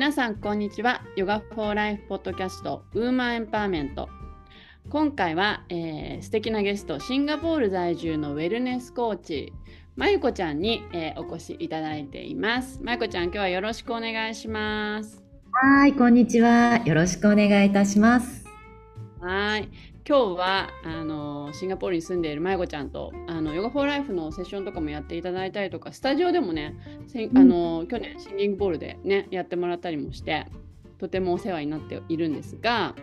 皆さんこんにちは。ヨガフォーライフポッドキャストウーマンエンパワーメント。今回は、えー、素敵なゲストシンガポール在住のウェルネスコーチまゆこちゃんに、えー、お越しいただいています。まゆこちゃん今日はよろしくお願いします。はいこんにちは。よろしくお願いいたします。はい今日はあのシンガポールに住んでいるまゆこちゃんとあのヨガフォーライフのセッションとかもやっていただいたりとかスタジオでもね、あの去年シンギングボールでねやってもらったりもしてとてもお世話になっているんですが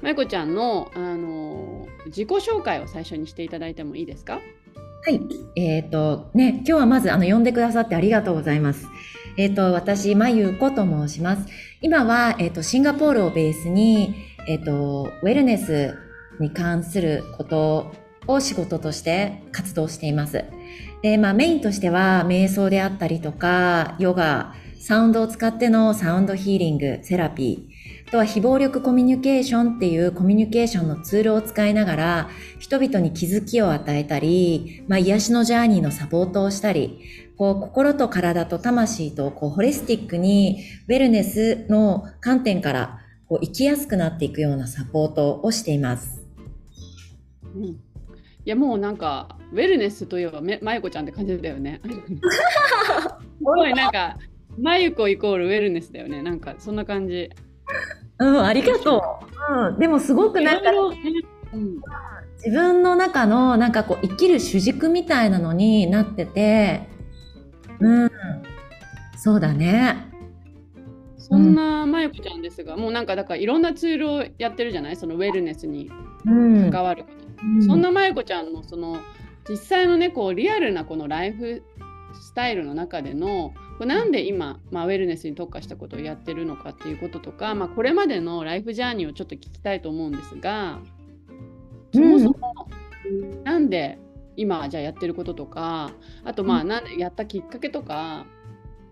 まゆこちゃんのあの自己紹介を最初にしていただいてもいいですか？はい、えっ、ー、とね今日はまずあの呼んでくださってありがとうございます。えっ、ー、と私まゆこと申します。今はえっ、ー、とシンガポールをベースにえっ、とウェルネスに関することを仕事として活動しています。で、まあメインとしては瞑想であったりとか、ヨガ、サウンドを使ってのサウンドヒーリング、セラピー、あとは非暴力コミュニケーションっていうコミュニケーションのツールを使いながら人々に気づきを与えたり、まあ癒しのジャーニーのサポートをしたり、こう心と体と魂とこうホリスティックにウェルネスの観点からこう生きやすくなっていくようなサポートをしています。うん、いやもうなんかウェルネスといえばまゆこちゃんって感じだよね。すごいなんかまゆこイコールウェルネスだよね。なんかそんな感じ。うん、ありがとう。うん、でもすごくなんか、うん、自分の中のなんかこう生きる主軸みたいなのになってて、うん、そうだね。そんなまゆこちゃんですが、うん、もうなんかだからいろんなツールをやってるじゃない？そのウェルネスに関わること。そんなまゆこちゃんのその実際のねこうリアルなこのライフスタイルの中でのこれなんで今、まあ、ウェルネスに特化したことをやってるのかっていうこととか、まあ、これまでのライフジャーニーをちょっと聞きたいと思うんですがそもそもなんで今じゃあやってることとかあとまあなんでやったきっかけとか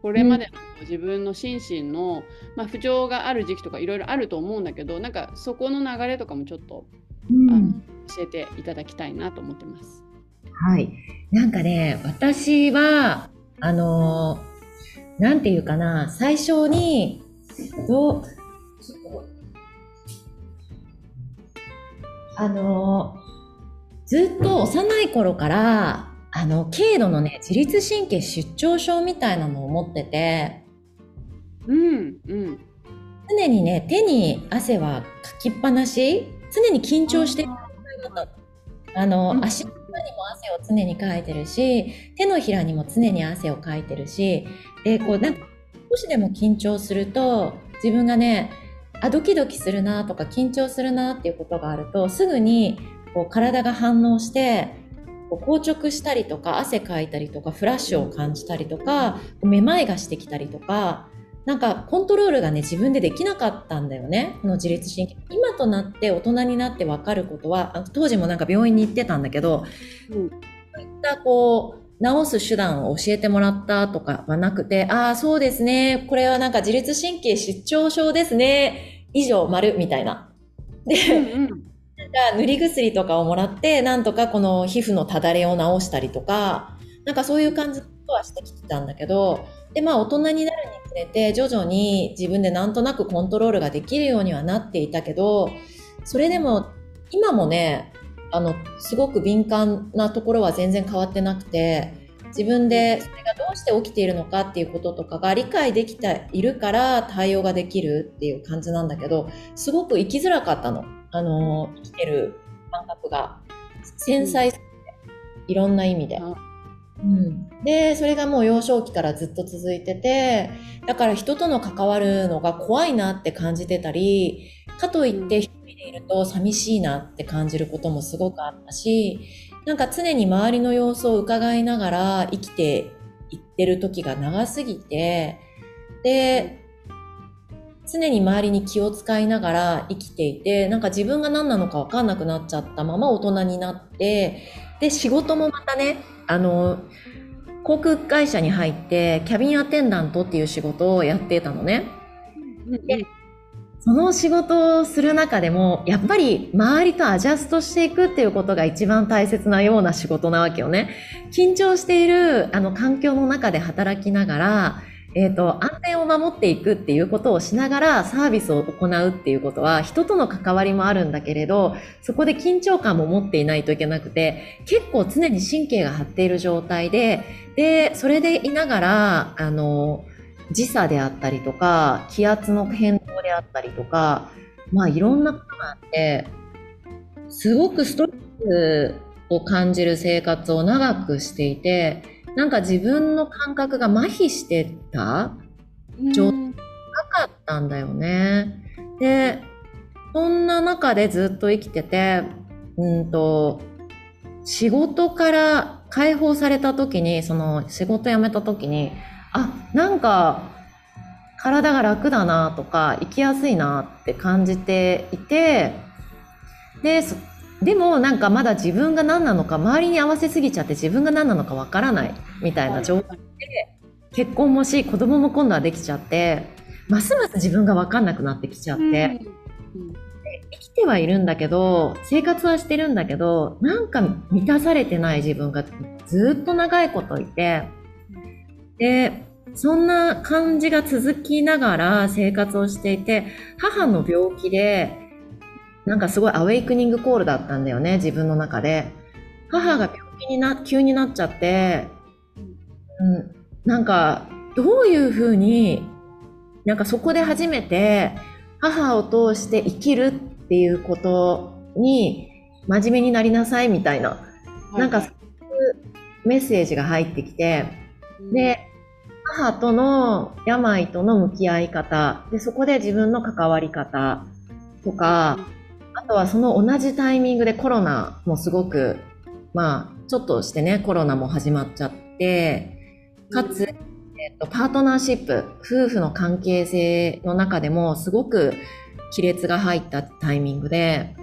これまでの自分の心身の、まあ、不調がある時期とかいろいろあると思うんだけどなんかそこの流れとかもちょっと、うん、教えていただきたいなと思ってます。はい。なんかね、私は、あのー、なんていうかな、最初に、どう、あのー、ずっと幼い頃から、あの、軽度のね、自律神経失調症みたいなのを持ってて、うん、うん。常にね、手に汗はかきっぱなし、常に緊張してるあの、うん、足の裏にも汗を常にかいてるし、手のひらにも常に汗をかいてるし、で、こう、なんか、少しでも緊張すると、自分がね、あ、ドキドキするなとか緊張するなっていうことがあると、すぐにこう体が反応して、こう硬直したりとか、汗かいたりとか、フラッシュを感じたりとか、めまいがしてきたりとか、なんかコントロールがね、自分でできなかったんだよね。この自律神経。今となって大人になって分かることは、当時もなんか病院に行ってたんだけど、うん、そういったこう、治す手段を教えてもらったとかはなくて、ああ、そうですね。これはなんか自律神経失調症ですね。以上、丸みたいな。で、うんうん、なんか塗り薬とかをもらって、なんとかこの皮膚のただれを治したりとか、なんかそういう感じとはしてきてたんだけど、で、まあ大人になるにつれて徐々に自分でなんとなくコントロールができるようにはなっていたけど、それでも今もね、あの、すごく敏感なところは全然変わってなくて、自分でそれがどうして起きているのかっていうこととかが理解できているから対応ができるっていう感じなんだけど、すごく生きづらかったの。あの、生きてる感覚が。繊細すぎて、いろんな意味で。うん、でそれがもう幼少期からずっと続いててだから人との関わるのが怖いなって感じてたりかといって一人でいると寂しいなって感じることもすごくあったしなんか常に周りの様子を伺いながら生きていってる時が長すぎてで常に周りに気を使いながら生きていてなんか自分が何なのか分かんなくなっちゃったまま大人になってで仕事もまたねあの、航空会社に入って、キャビンアテンダントっていう仕事をやってたのね。で、その仕事をする中でも、やっぱり周りとアジャストしていくっていうことが一番大切なような仕事なわけよね。緊張しているあの環境の中で働きながら、えーと、安全を守っていくっていうことをしながらサービスを行うっていうことは人との関わりもあるんだけれどそこで緊張感も持っていないといけなくて結構常に神経が張っている状態ででそれでいながらあの時差であったりとか気圧の変動であったりとかまあいろんなことがあってすごくストレスを感じる生活を長くしていてなんか自分の感覚が麻痺してた状態なかったんだよね。で、そんな中でずっと生きてて、うんと、仕事から解放された時に、その仕事辞めた時に、あ、なんか体が楽だなとか、生きやすいなって感じていて、で、でもなんかまだ自分が何なのか周りに合わせすぎちゃって自分が何なのかわからないみたいな状態で結婚もし子供も今度はできちゃってますます自分が分かんなくなってきちゃって、うん、生きてはいるんだけど生活はしてるんだけどなんか満たされてない自分がずっと長いこといてでそんな感じが続きながら生活をしていて母の病気でなんかすごいアウェイクニングコールだったんだよね、自分の中で。母が病気にな、急になっちゃって、うん、なんか、どういうふうに、なんかそこで初めて、母を通して生きるっていうことに、真面目になりなさいみたいな、なんかそういうメッセージが入ってきて、で、母との病との向き合い方、で、そこで自分の関わり方とか、あとはその同じタイミングでコロナもすごく、まあ、ちょっとしてね、コロナも始まっちゃって、かつ、えっと、パートナーシップ、夫婦の関係性の中でもすごく亀裂が入ったタイミングで、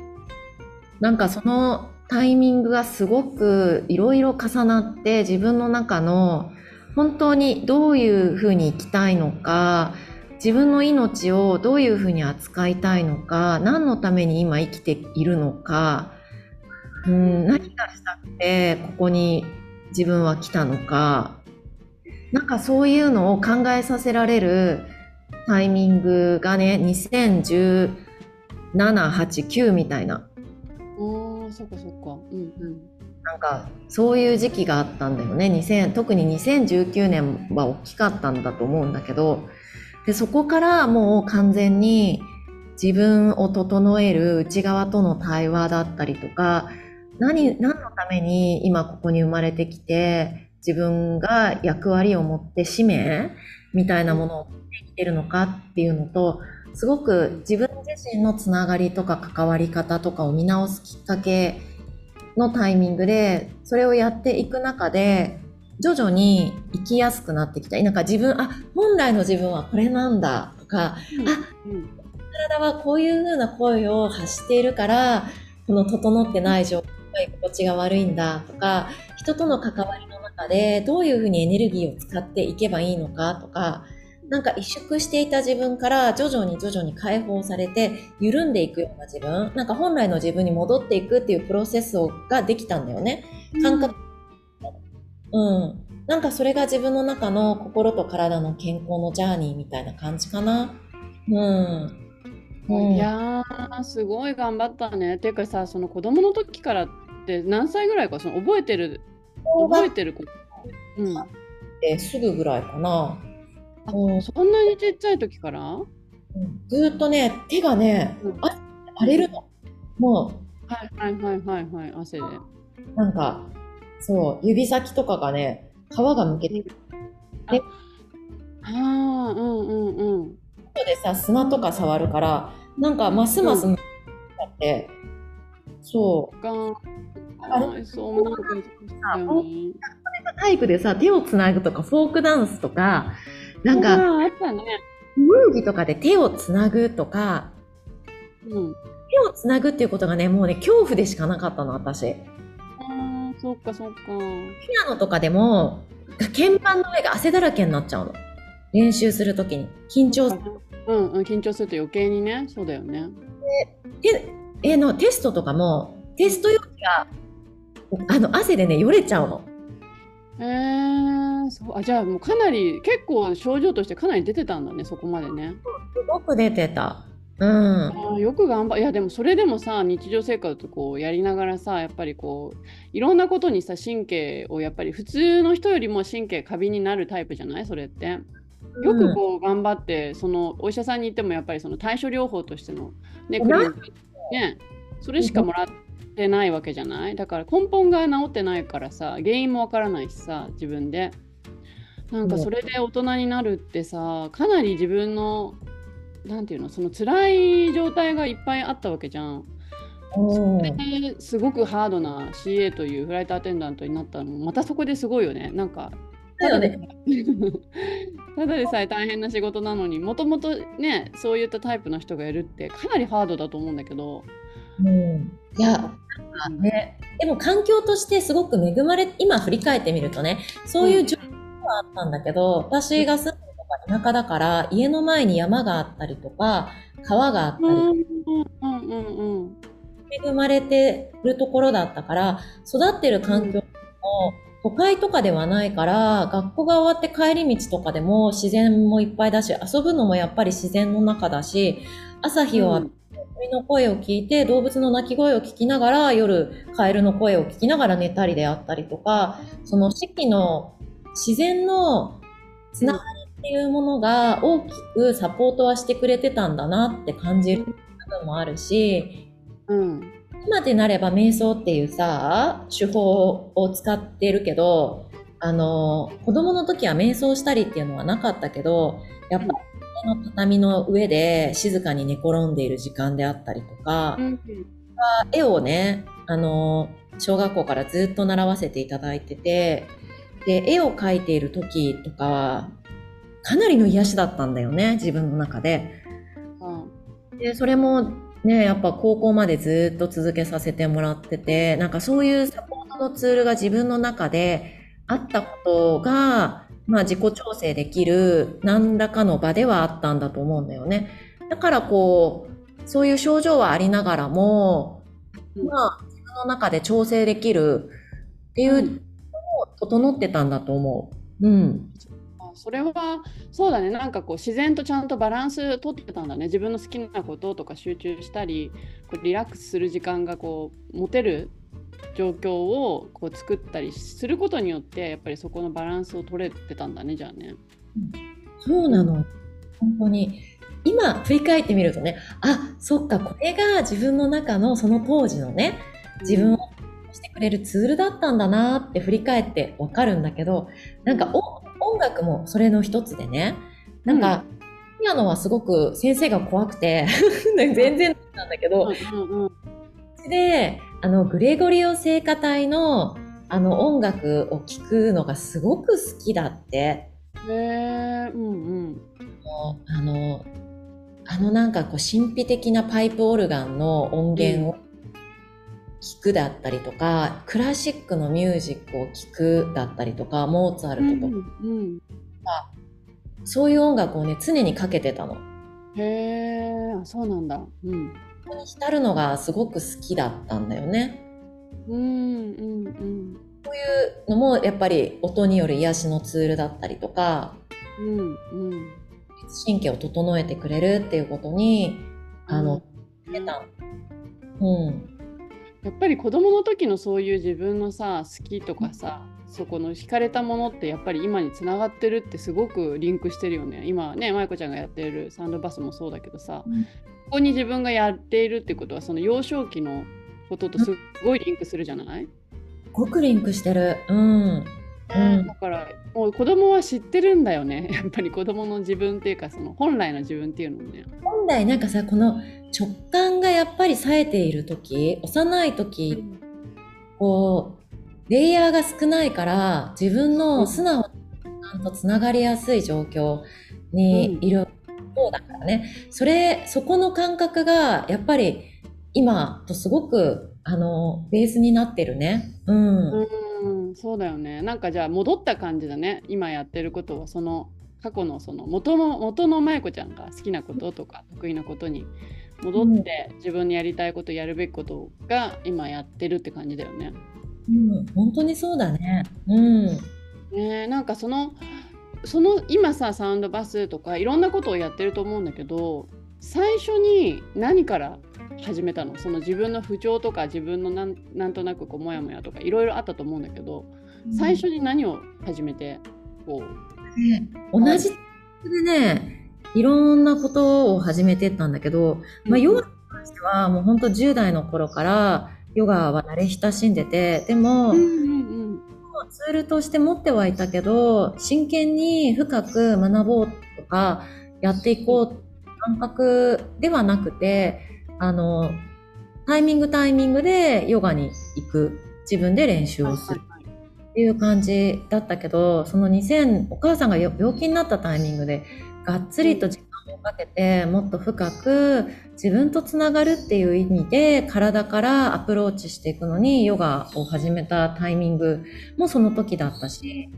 なんかそのタイミングがすごくいろいろ重なって自分の中の本当にどういうふうに生きたいのか、自分の命をどういうふうに扱いたいのか何のために今生きているのか、うん、何がしたくてここに自分は来たのかなんかそういうのを考えさせられるタイミングがね2017、8、9みたいな。ああ、そっかそっか。うんうん。なんかそういう時期があったんだよね2000特に2019年は大きかったんだと思うんだけどで、そこからもう完全に自分を整える内側との対話だったりとか、何、何のために今ここに生まれてきて、自分が役割を持って使命みたいなものを持ってきてるのかっていうのと、すごく自分自身のつながりとか関わり方とかを見直すきっかけのタイミングで、それをやっていく中で、徐々に生きやすくなってきた。なんか自分、あ、本来の自分はこれなんだ。とか、うん、あ、うん、体はこういう風な声を発しているから、この整ってない状態、心地が悪いんだ。とか、人との関わりの中でどういう風にエネルギーを使っていけばいいのか。とか、なんか萎縮していた自分から徐々に徐々に解放されて緩んでいくような自分、なんか本来の自分に戻っていくっていうプロセスができたんだよね。感覚うん。なんかそれが自分の中の心と体の健康のジャーニーみたいな感じかな。うん。うん、いやー、すごい頑張ったね。っていうかさ、その子供の時からって何歳ぐらいか、その覚えてる、覚えてること。うん。えすぐぐらいかな。あ、うん、そんなにちっちゃい時から、うん、ずっとね、手がね、うん、荒れるの。もう。はいはいはいはいはい、汗で。なんか、そう、指先とかがね、皮がむけてる。で、ああ、うんうんうん。こでさ、砂とか触るから、なんかますますむけって、そう。あれそうなんか体育でさ、手をつなぐとか、フォークダンスとか、なんか、あったね。遊戯とかで手をつなぐとか、うん、手をつなぐっていうことがね、もうね、恐怖でしかなかったの、私。そっかそっか。ピアノとかでも、鍵盤の上が汗だらけになっちゃうの。練習するときに。緊張する。うん、うん、緊張すると余計にね。そうだよね。で、えの、テストとかも、テスト用紙が、あの、汗でね、よれちゃうの。へえー、そうあじゃあもうかなり結構症状としてかなり出てたんだねそこまでね。すごく出てた。うん、あよく頑張いやでもそれでもさ日常生活こうやりながらさやっぱりこういろんなことにさ神経をやっぱり普通の人よりも神経過敏になるタイプじゃない？それって。よくこう頑張って、うん、そのお医者さんに行ってもやっぱりその対処療法としてのねねそれしかもらってないわけじゃない？だから根本が治ってないからさ原因もわからないしさ自分で。なんかそれで大人になるってさかなり自分のなんていうのその辛い状態がいっぱいあったわけじゃん。それですごくハードな CA というフライトアテンダントになったのまたそこですごいよね。なんかただで ただでさえ大変な仕事なのにもともとねそういったタイプの人がいるってかなりハードだと思うんだけど。うん、いやね、でも環境としてすごく恵まれ今振り返ってみるとねそういう状況はあったんだけど、私が住んで田舎だから家の前に山があったりとか川があったり恵まれてるところだったから育ってる環境も都会とかではないから、学校が終わって帰り道とかでも自然もいっぱいだし、遊ぶのもやっぱり自然の中だし、朝日を浴びて鳥の声を聞いて、動物の鳴き声を聞きながら、夜カエルの声を聞きながら寝たりであったりとか、その四季の自然のつながりっていうものが大きくサポートはしてくれてたんだなって感じる部分もあるし、うん、今でなれば瞑想っていうさ、手法を使ってるけど、あの、子供の時は瞑想したりっていうのはなかったけど、やっぱりの畳の上で静かに寝転んでいる時間であったりとか、うん、絵をね、あの、小学校からずっと習わせていただいてて、で、絵を描いている時とかは、かなりの癒しだったんだよね、自分の中で。うん、で、それもね、やっぱ高校までずっと続けさせてもらってて、なんかそういうサポートのツールが自分の中であったことが、まあ自己調整できる何らかの場ではあったんだと思うんだよね。だからこう、そういう症状はありながらも、まあ自分の中で調整できるっていうのを整ってたんだと思う。うん。それはそうだね。なんかこう自然とちゃんとバランス取ってたんだね。自分の好きなこととか集中したりこうリラックスする時間がこう持てる状況をこう作ったりすることによってやっぱりそこのバランスを取れてたんだねじゃあね。そうなの。本当に。今振り返ってみるとねあそっか。これが自分の中のその当時のね自分をくれるツールだったんだなって振り返ってわかるんだけどなんか音楽もそれの一つでねなんか、ピアノはすごく先生が怖くて 全然なんだけど、うんうんであのグレゴリオ聖歌隊のあの音楽を聴くのがすごく好きだって。へえ、うんうん。あのあのなんかこう神秘的なパイプオルガンの音源を聞くだったりとか、クラシックのミュージックを聴くだったりとか、モーツァルトとか、うんうん、そういう音楽をね、常にかけてたの。へえ、そうなんだ。うん。浸るのがすごく好きだったんだよね。うんうんうん。こういうのもやっぱり音による癒しのツールだったりとか、うんうん、神経を整えてくれるっていうことに、あの、出た。うん。やっぱり子供の時のそういう自分のさ好きとかさそこの惹かれたものってやっぱり今につながってるってすごくリンクしてるよね。今ね舞子ちゃんがやってるサンドバスもそうだけどさ、うん、ここに自分がやっているってことはその幼少期のこととすごいリンクするじゃない、すごくリンクしてる。うん。うん、だからもう子供は知ってるんだよね。やっぱり子供の自分っていうかその本来の自分っていうのをね。本来なんかさこの直感がやっぱり冴えている時幼い時、うん、こうレイヤーが少ないから自分の素直とつながりやすい状況にいる方だからね、うん、それそこの感覚がやっぱり今とすごくあのベースになってるね。うん、うんうん、そうだよね。なんかじゃあ戻った感じだね。今やってることはその過去のその元の元の舞子ちゃんが好きなこととか得意なことに戻って自分にやりたいことやるべきことが今やってるって感じだよね。うん、本当にそうだね。うん。ねなんかそのその今さサウンドバスとかいろんなことをやってると思うんだけど最初に何から始めたの？その自分の不調とか自分のなんなんとなくこうモヤモヤとかいろいろあったと思うんだけど、うん、最初に何を始めてこう、ね、同じでねいろんなことを始めてったんだけど、まあ、ヨガに関してはもう本当10代の頃からヨガは慣れ親しんでてでも、うんうんうん、ツールとして持ってはいたけど真剣に深く学ぼうとかやっていこう感覚ではなくてあのタイミングタイミングでヨガに行く。自分で練習をする。っていう感じだったけどその2000お母さんが病気になったタイミングでがっつりと時間をかけてもっと深く自分とつながるっていう意味で体からアプローチしていくのにヨガを始めたタイミングもその時だったし。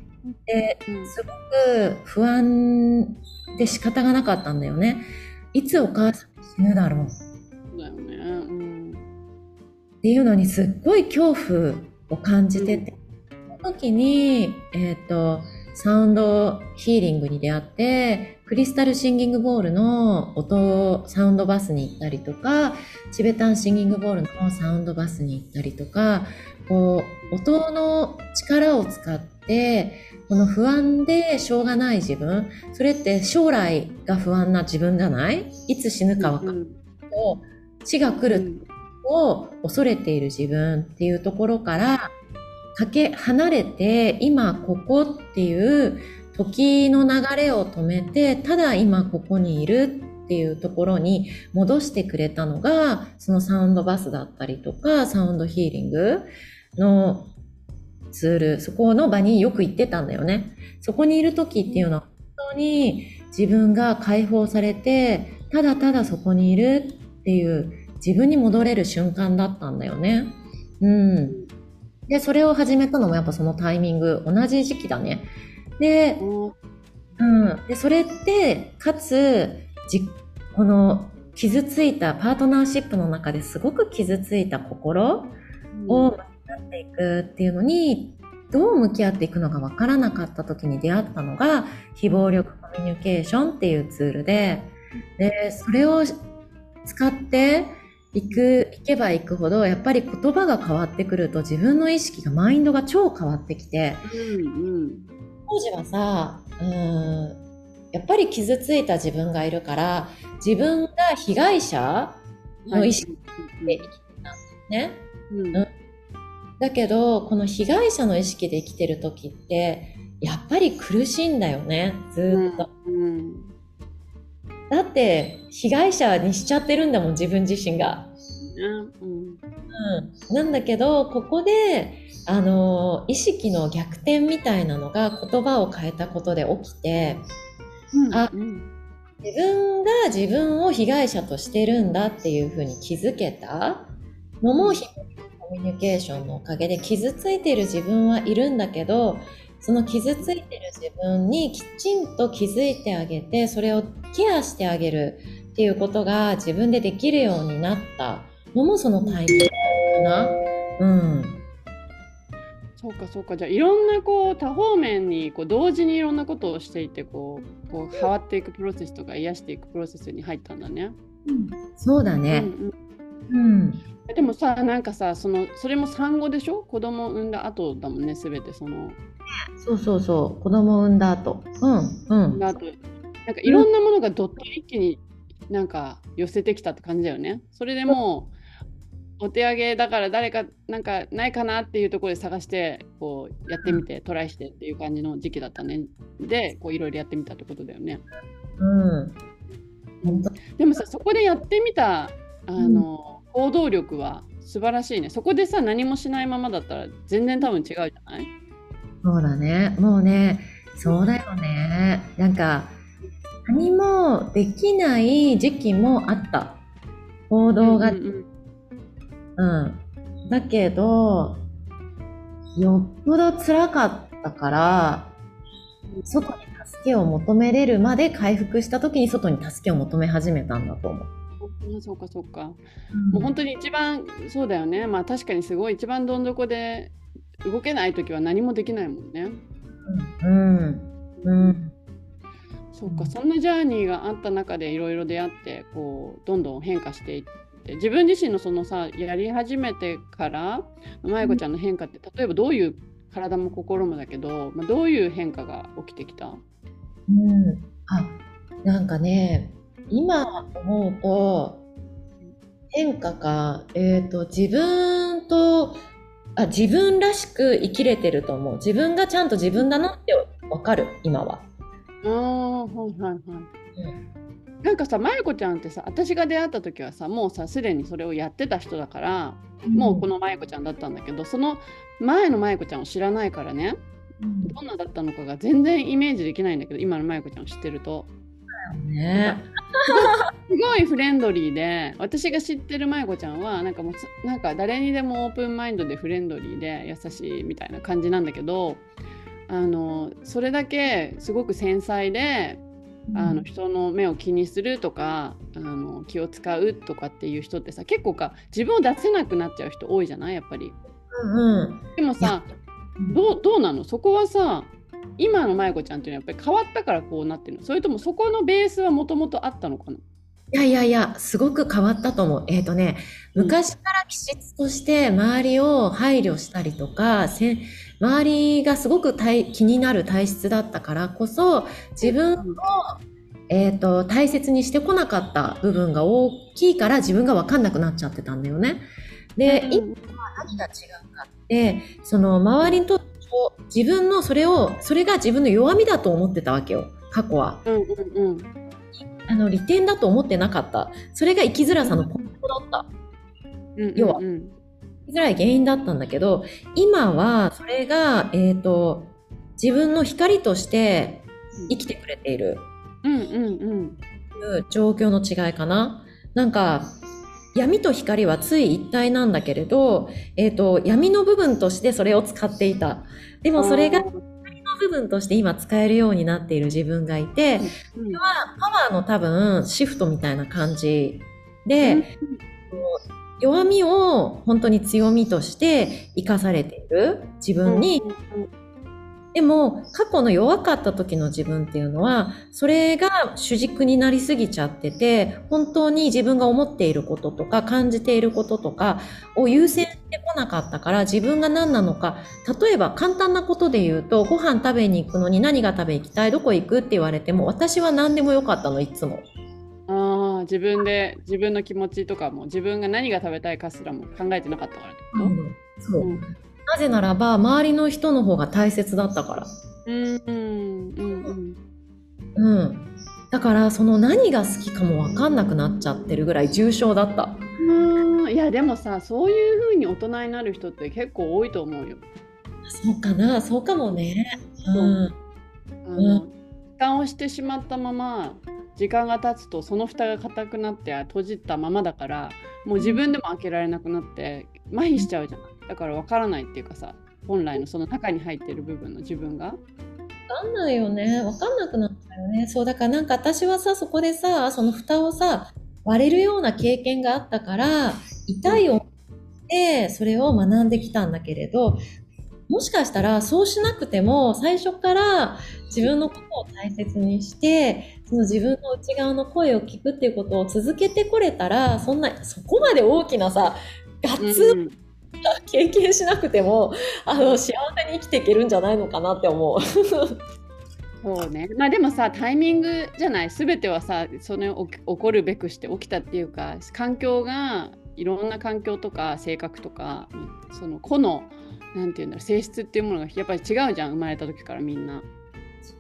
ですごく不安で仕方がなかったんだよね。いつお母さん死ぬだろう。だよね、うん、っていうのにすっごい恐怖を感じてて、うん、その時に、えっ、ー、とサウンドヒーリングに出会って、クリスタルシンギングボールの音、サウンドバスに行ったりとか、チベタンシンギングボールのサウンドバスに行ったりとか、こう、音の力を使って、この不安でしょうがない自分、それって将来が不安な自分じゃない？いつ死ぬかわかんない。うん、死が来るを恐れている自分っていうところから、かけ離れて今ここっていう時の流れを止めてただ今ここにいるっていうところに戻してくれたのがそのサウンドバスだったりとかサウンドヒーリングのツール。そこの場によく行ってたんだよね。そこにいる時っていうのは本当に自分が解放されてただただそこにいるっていう自分に戻れる瞬間だったんだよね。うん。で、それを始めたのもやっぱそのタイミング、同じ時期だね。で、うん。で、それって、かつ、じ、この傷ついたパートナーシップの中ですごく傷ついた心を向き合っていくっていうのに、どう向き合っていくのかわからなかった時に出会ったのが、非暴力コミュニケーションっていうツールで、で、それを使って、行く、行けば行くほど、やっぱり言葉が変わってくると自分の意識が、マインドが超変わってきて、うんうん、当時はさ、うん、やっぱり傷ついた自分がいるから、自分が被害者の意識で生きてたんですね。うん、だけど、この被害者の意識で生きてる時って、やっぱり苦しいんだよね、ずっと。うんうんだって被害者にしちゃってるんだもん自分自身が。うん、うん、なんだけどここであの意識の逆転みたいなのが言葉を変えたことで起きて、うん、あ、うん、自分が自分を被害者としてるんだっていうふうに気づけたのもコミュニケーションのおかげで傷ついている自分はいるんだけどその傷ついてる自分にきちんと気づいてあげて、それをケアしてあげるっていうことが自分でできるようになったのもそのタイミングかな。うん。そうかそうか。じゃあいろんなこう多方面にこう同時にいろんなことをしていてこうこう変わっていくプロセスとか癒していくプロセスに入ったんだね。うん、そうだね。うん、うん、でもさなんかさそのそれも産後でしょ？子供産んだ後だもんねすべてその。そうそうそう。子供産んだ後。うんうん。なんかいろんなものがどっと一気になんか寄せてきたって感じだよね。それでもうお手上げだから誰かなんかないかなっていうところで探してこうやってみてトライしてっていう感じの時期だったねでこういろいろやってみたってことだよねうんでもさそこでやってみたあの、行動力は素晴らしいね。そこでさ、何もしないままだったら全然多分違うじゃない？そうだね。もうね、そうだよね。なんか、何もできない時期もあった。行動が。うん、うん、だけど、よっぽど辛かったから、外に助けを求めれるまで回復した時に外に助けを求め始めたんだと思う。そうかそうか、うん、もう本当に一番そうだよね。まあ確かにすごい一番どん底で動けない時は何もできないもんね。うん、うん。そうか、そんなジャーニーがあった中でいろいろ出会ってこうどんどん変化していって自分自身のそのさやり始めてからまゆこちゃんの変化って例えばどういう体も心もだけど、まあ、どういう変化が起きてきた？うん、あなんかね今思うと変化か、えっ、ー、と自分とあ自分らしく生きれてると思う自分がちゃんと自分だなって分かる今は。ああはいはいはい。うんなんかさ、まゆこちゃんってさ、私が出会った時はさ、もうさ、すでにそれをやってた人だから、うん、もうこのまゆこちゃんだったんだけど、その前のまゆこちゃんを知らないからね、うん、どんなだったのかが全然イメージできないんだけど、今のまゆこちゃんを知ってると。ね、すごいフレンドリーで私が知ってるまゆこちゃんはなんかもうなんか誰にでもオープンマインドでフレンドリーで優しいみたいな感じなんだけどあのそれだけすごく繊細で、うん、あの人の目を気にするとかあの気を使うとかっていう人ってさ結構か自分を出せなくなっちゃう人多いじゃない？やっぱり。うんうん、でもさどうどうなの？そこはさ今の舞子ちゃんっていうのはやっぱり変わったからこうなってるの？それともそこのベースはもともとあったのかな？いやいやいや、すごく変わったと思う。えっ、ー、とね、昔から気質として周りを配慮したりとか、周りがすごく気になる体質だったからこそ、自分を、えっ、ー、と、大切にしてこなかった部分が大きいから自分がわかんなくなっちゃってたんだよね。で、今は何が違うかって、その周りにとって自分のそれをそれが自分の弱みだと思ってたわけよ過去は、うんうんうん、あの利点だと思ってなかった。それが生きづらさの根本だった、うんうんうん、要はづらい原因だったんだけど今はそれが、えーと、自分の光として生きてくれている、うんうんうん、いう状況の違いかな。なんか闇と光はつい一体なんだけれど、えっ、ー、と、闇の部分としてそれを使っていた。でもそれが光の部分として今使えるようになっている自分がいて、それはパワーの多分シフトみたいな感じで、弱みを本当に強みとして生かされている自分にでも過去の弱かった時の自分っていうのはそれが主軸になりすぎちゃってて本当に自分が思っていることとか感じていることとかを優先してこなかったから自分が何なのか例えば簡単なことで言うとご飯食べに行くのに何が食べ行きたいどこ行くって言われても私は何でもよかったのいつも。あ自分で自分の気持ちとかも自分が何が食べたいかすらも考えてなかったからってこと、うん、そう、うんなぜならば周りの人の方が大切だったから。うんうんうんうん。だからその何が好きかも分かんなくなっちゃってるぐらい重症だった。うんいやでもさそういう風に大人になる人って結構多いと思うよ。そうかなそうかもね。うん。あの、時間をしてしまったまま時間が経つとその蓋が硬くなって閉じたままだからもう自分でも開けられなくなって麻痺しちゃうじゃん。だから分からないっていうかさ本来のその中に入ってる部分の自分が。分かんないよね分かんなくなったよねそうだからなんか私はさそこでさその蓋をさ割れるような経験があったから痛い思いでそれを学んできたんだけれどもしかしたらそうしなくても最初から自分のことを大切にしてその自分の内側の声を聞くっていうことを続けてこれたらそんなそこまで大きなさガツン経験しなくてもあの幸せに生きていけるんじゃないのかなって思う。そうね、まあでもさタイミングじゃない？全てはさそれ起こるべくして起きたっていうか環境がいろんな環境とか性格とかその個のなんていうんだろう性質っていうものがやっぱり違うじゃん生まれた時からみんな。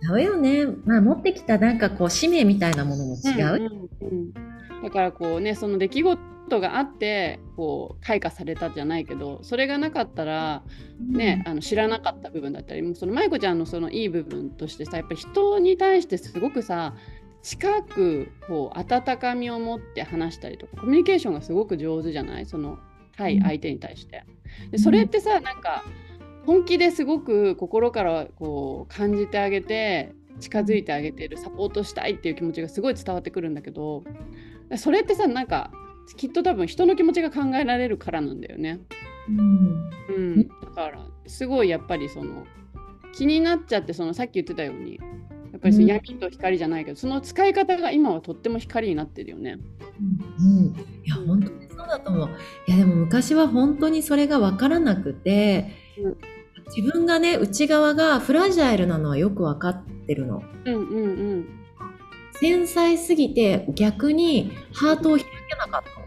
違うよね。まあ持ってきたなんかこう使命みたいなものも違う。うんうんうん、だからこうねその出来事トがあってこう開花されたじゃないけどそれがなかったら、ね、あの知らなかった部分だったりその舞子ちゃんのそのいい部分としてさやっぱり人に対してすごくさ近くこう温かみを持って話したりとかコミュニケーションがすごく上手じゃない？その対相手に対して。でそれってさなんか本気ですごく心からこう感じてあげて近づいてあげてるサポートしたいっていう気持ちがすごい伝わってくるんだけどそれってさなんかきっと多分人の気持ちが考えられるからなんだよね。うん、うん、だからすごいやっぱりその気になっちゃってそのさっき言ってたようにぱりその闇と光じゃないけど、うん、その使い方が今はとっても光になってるよね。うん、うん、いや本当にそうだと思う。いやでも昔は本当にそれが分からなくて、うん、自分がね内側がフラジャイルなのはよく分かってるの。うんうんうん、繊細すぎて逆にハートを開けなかった。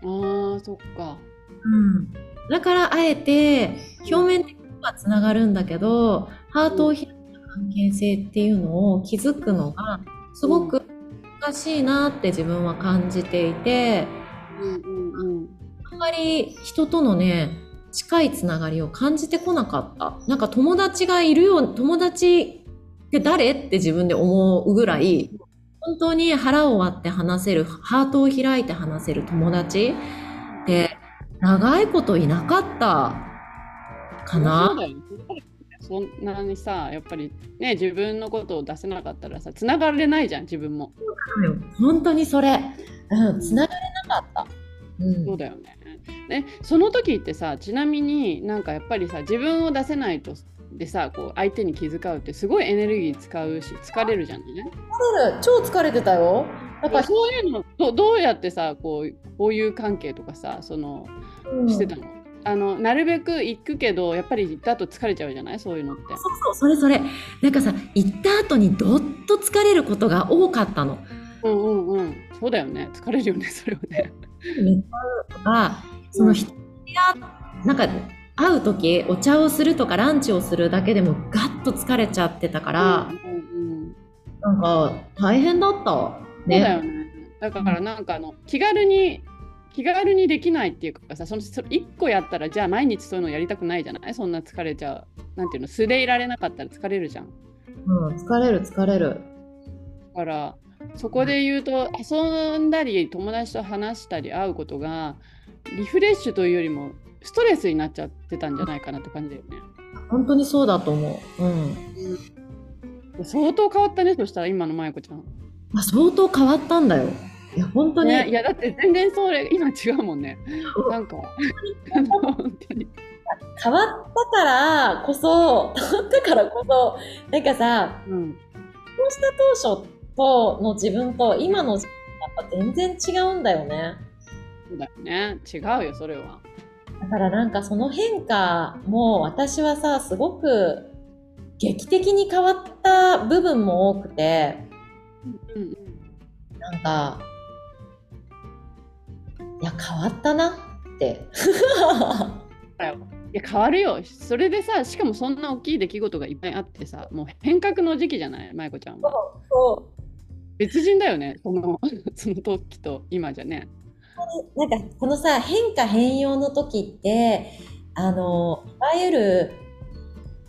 あーそっか。うん、だからあえて表面的にはつながるんだけど、ハートを開いた関係性っていうのを気づくのがすごく難しいなって自分は感じていて、うん、あんまり人とのね近いつながりを感じてこなかったなんか友達がいるよ友達って誰って自分で思うぐらい本当に腹を割って話せるハートを開いて話せる友達って長いこといなかったかな。そんなにさやっぱりね自分のことを出せなかったらさつながれないじゃん自分も。本当にそれ、うん、つながれなかった。うん、そうだよね。ねその時ってさちなみになんかやっぱりさ自分を出せないとでさこう相手に気遣うってすごいエネルギー使うし疲れるじゃんね。疲れる超疲れてたよ。だからそういうのどどうやってさこうこういう関係とかさその、うん、してたの？あのなるべく行くけどやっぱり行った後疲れちゃうじゃない？そういうのって。そうそうそれそれ。なんかさ行った後にどっと疲れることが多かったの。うんうんうん。そうだよね。疲れるよねそれはね。と かその人や、うん、なんか会う時お茶をするとかランチをするだけでもガッと疲れちゃってたから、うんうんうん、なんか大変だった、ね、そうだよね。だからなんかあの気軽に気軽にできないっていうかさそのそ1個やったらじゃあ毎日そういうのやりたくないじゃない？そんな疲れちゃうなんていうの素でいられなかったら疲れるじゃん。うん疲れる疲れる。だからそこで言うと遊んだり友達と話したり会うことがリフレッシュというよりもストレスになっちゃってたんじゃないかなって感じだよね。本当にそうだと思う。うん。うん、相当変わったねそしたら今のまやこちゃん。あ相当変わったんだよ。いや本当に、ね、いやだって全然それ今違うもんね。なんか本当に。変わったからこそ変わったからこそなんかさ、うん、こうした当初との自分と今のやっぱ全然違うんだよね。そうだよね。違うよそれは。だからなんかその変化も私はさすごく劇的に変わった部分も多くて、うんうん、なんかいや変わったなって。いや変わるよ。それでさしかもそんな大きい出来事がいっぱいあってさもう変革の時期じゃない？舞子ちゃんは。そう別人だよねその その時と今じゃね。なんかこのさ変化変容の時ってあのいわゆる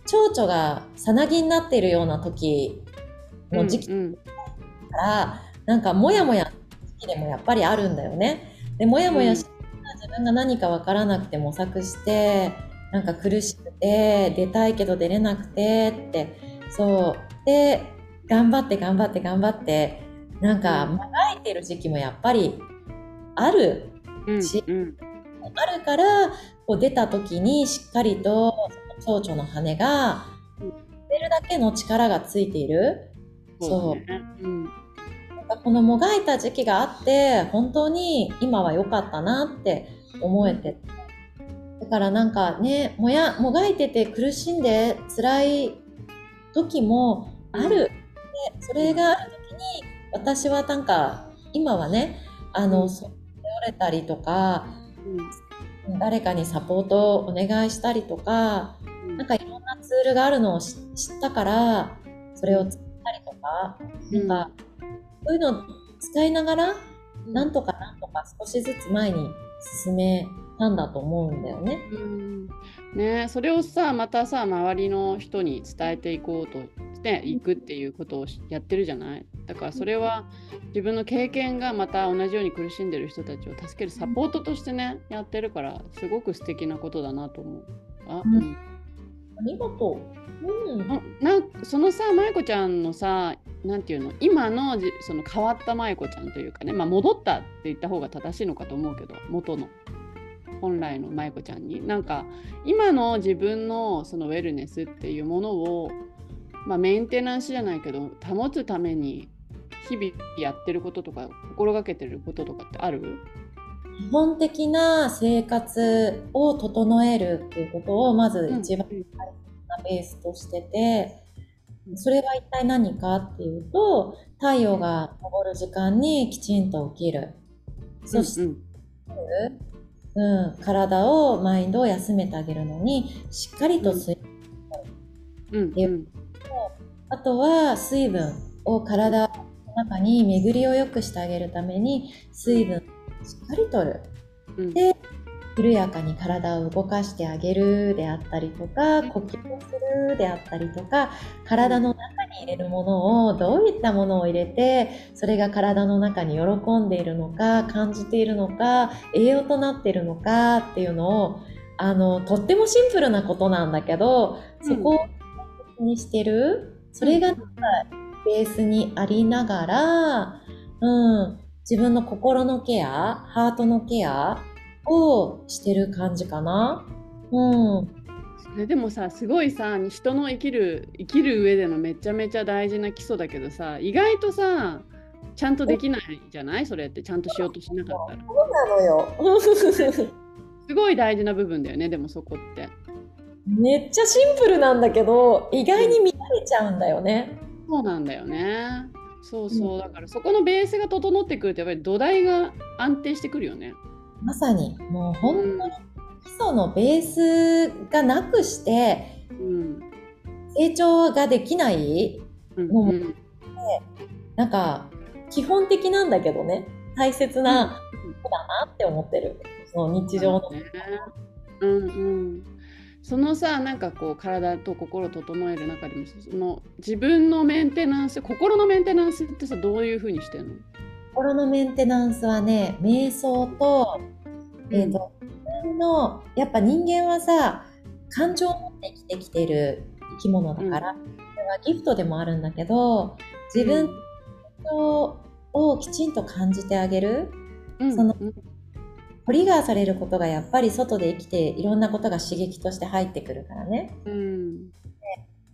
蝶々がさなぎになっているような時の時期から、うん。うん、なんかもやもや時期でもやっぱりあるんだよね。でもやもやして、自分が何か分からなくて模索してなんか苦しくて出たいけど出れなくてってそう。で頑張って頑張って頑張ってなんかもがいてる時期もやっぱりあるし、うんうん、あるからこう出た時にしっかりと蝶々の羽が出るだけの力がついている。そう、ね、うんこのもがいた時期があって本当に今は良かったなって思えてだからなんかねもやもがいてて苦しんで辛い時もある。でそれがある時に私はなんか今はねあのそ折れたりとか、うん、誰かにサポートをお願いしたりとか、うん、なんかいろんなツールがあるのを知ったからそれを使ったりとか、うん、なんかそういうのを使いながら、なんとかなんとか少しずつ前に進めたんだと思うんだよね。うんねそれをさまたさ周りの人に伝えていこうとしていくっていうことをやってるじゃない？だからそれは自分の経験がまた同じように苦しんでる人たちを助けるサポートとしてねやってるからすごく素敵なことだなと思う。あ、うん、ありがとう。うん、なそのさ舞子ちゃんのさなんていうの？今のその変わった舞子ちゃんというかね、まあ、戻ったって言った方が正しいのかと思うけど元の。本来の舞子ちゃんに。なんか今の自分のそのウェルネスっていうものを、まあ、メンテナンスじゃないけど保つために日々やってることとか心がけてることとかってある？基本的な生活を整えるっていうことをまず一番大切なベースとしてて、それは一体何かっていうと太陽が昇る時間にきちんと起きる。そして、うんうん、体をマインドを休めてあげるのにしっかりと水分。っていう、あとは水分を体の中に巡りを良くしてあげるために水分しっかりとる。うん、で緩やかに体を動かしてあげるであったりとか呼吸をするであったりとか体の中に入れるものをどういったものを入れてそれが体の中に喜んでいるのか感じているのか栄養となっているのかっていうのをあのとってもシンプルなことなんだけどそこを大切にしてる、それがベースにありながら、うん、自分の心のケア、ハートのケアをしてる感じかな。うん。それでもさ、すごいさ、人の生きる、生きる上でのめちゃめちゃ大事な基礎だけどさ、意外とさ、ちゃんとできないじゃない？それってちゃんとしようとしなかったら。そうなのよ。すごい大事な部分だよね、でもそこって。めっちゃシンプルなんだけど、意外に乱れちゃうんだよね。そうなんだよね。そうそう、だからそこのベースが整ってくるとやっぱり土台が安定してくるよね。まさにもう本当に基礎のベースがなくして、うん、成長ができないのも、うん、なんか基本的なんだけどね大切なことだなって思ってる、その日常の。うんうん。そのさなんかこう体と心を整える中でもその自分のメンテナンス心のメンテナンスってさどういうふうにしてるの？心のメンテナンスはね瞑想と,、えーと、自分のやっぱ人間はさ感情を持って生きてきてる生き物だから、うん、それはギフトでもあるんだけど自分をきちんと感じてあげる、うん、その、うん。トリガーされることがやっぱり外で生きていろんなことが刺激として入ってくるからね。うん、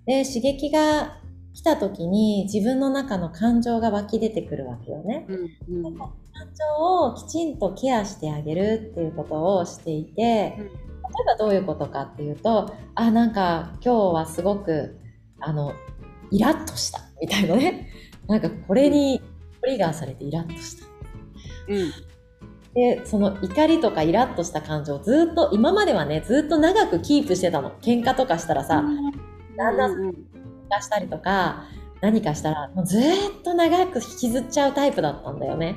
で刺激が来た時に自分の中の感情が湧き出てくるわけよね。うんうん、感情をきちんとケアしてあげるっていうことをしていて、例えばどういうことかっていうとあなんか今日はすごくあのイラッとしたみたいなね なんかこれにトリガーされてイラッとした。うんで、その怒りとかイラッとした感情をずっと、今まではね、ずっと長くキープしてたの。喧嘩とかしたらさ、だんだん喧嘩したりとか、何かしたら、もうずっと長く引きずっちゃうタイプだったんだよね。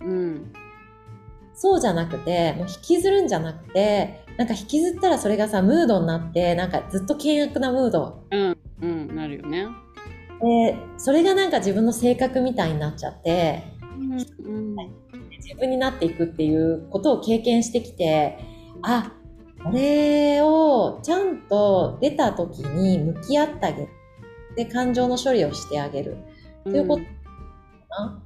うん、うん、そうじゃなくて、もう引きずるんじゃなくて、なんか引きずったらそれがさ、ムードになって、なんかずっと険悪なムード。うん、うん、なるよね。で、それがなんか自分の性格みたいになっちゃって、うん、うん自分になっていくっていうことを経験してきて、あ、これをちゃんと出た時に向き合ってあげる。で、感情の処理をしてあげる。ということかな。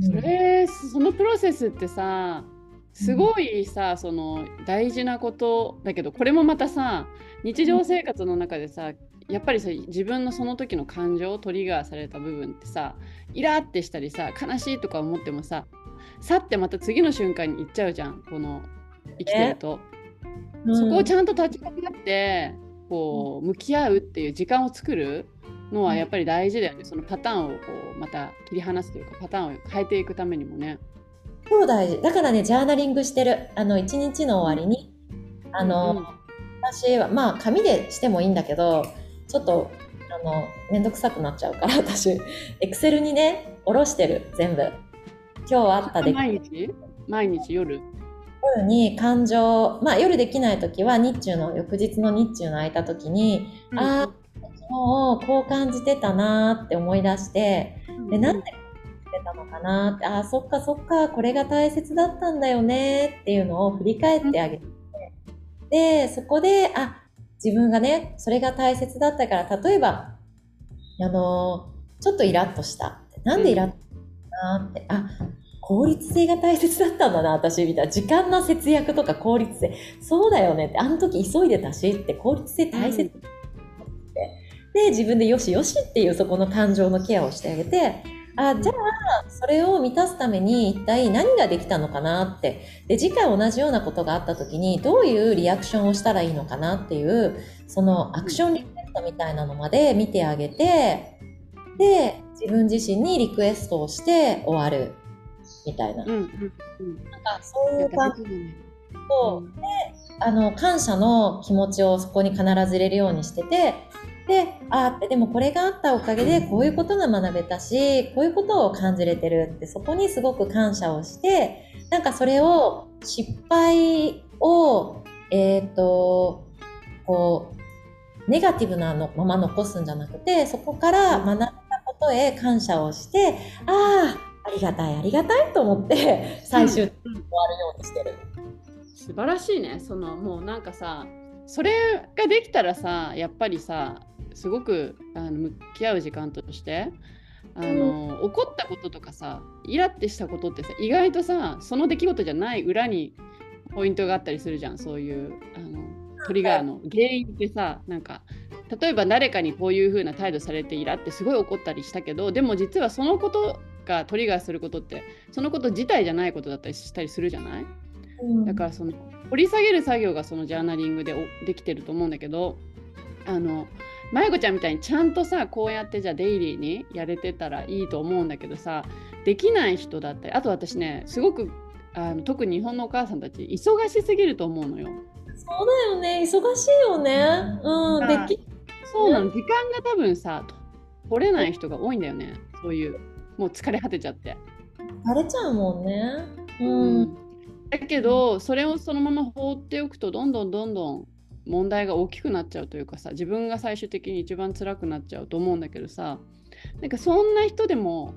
それ、そのプロセスってさ、すごいさ、その大事なことだけど、これもまたさ、日常生活の中でさ、やっぱりさ自分のその時の感情トリガーされた部分ってさイラってしたりさ悲しいとか思ってもさ去ってまた次の瞬間に行っちゃうじゃんこの生きてると、うん、そこをちゃんと立ち上がってこう向き合うっていう時間を作るのはやっぱり大事だよね。そのパターンをこうまた切り離すというかパターンを変えていくためにもね。そう大事。だからねジャーナリングしてる。あの一日の終わりにあの、うん、私はまあ紙でしてもいいんだけどちょっとあの面倒くさくなっちゃうから私。エクセルにね下ろしてる全部。今日あったで毎日？毎日？夜？夜に感情まあ夜できない時は日中の翌日の日中の空いた時に、うん、ああ昨日こう感じてたなって思い出して、うん、でなんでてたのかなってああそっかそっかこれが大切だったんだよねっていうのを振り返ってあげて、うん、でそこであ自分がね、それが大切だったから、例えば、あの、ちょっとイラッとした。なんでイラッとしたなって、あ、効率性が大切だったんだな、私、みたいな。時間の節約とか効率性。そうだよねって、あの時急いでたしって、効率性大切って。で、自分でよしよしっていうそこの感情のケアをしてあげて、あ、じゃあ、それを満たすために一体何ができたのかなって。で、次回同じようなことがあった時に、どういうリアクションをしたらいいのかなっていう、そのアクションリセットみたいなのまで見てあげて、で、自分自身にリクエストをして終わる。みたいな。うんうんうん、なんかそういう感じ。と、であの感謝の気持ちをそこに必ず入れるようにしててであってでもこれがあったおかげでこういうことが学べたしこういうことを感じれてるってそこにすごく感謝をしてなんかそれを失敗をえっ、ー、とこうネガティブなのまま残すんじゃなくてそこから学んだことへ感謝をしてああありがたいありがたいと思って最終終わるようにしてる、うん、素晴らしいね。そのもうなんかさそれができたらさやっぱりさすごくあの向き合う時間としてあの、うん、怒ったこととかさイラってしたことってさ意外とさその出来事じゃない裏にポイントがあったりするじゃん。そういうあのトリガーの原因ってさなんか例えば誰かにこういう風な態度されてイラってすごい怒ったりしたけどでも実はそのことがトリガーすることってそのこと自体じゃないことだったりしたりするじゃない、うん、だからその掘り下げる作業がそのジャーナリングでできてると思うんだけどあのまゆこちゃんみたいにちゃんとさこうやってじゃあデイリーにやれてたらいいと思うんだけどさできない人だったりあと私ねすごくあの特に日本のお母さんたち忙しすぎると思うのよ。そうだよね。忙しいよね。うん。できそうなの。時間が多分さ取れない人が多いんだよね。そういうもう疲れ果てちゃって。疲れちゃうもんね。うん、だけどそれをそのまま放っておくとどんどんどんどん問題が大きくなっちゃうというかさ自分が最終的に一番辛くなっちゃうと思うんだけどさなんかそんな人でも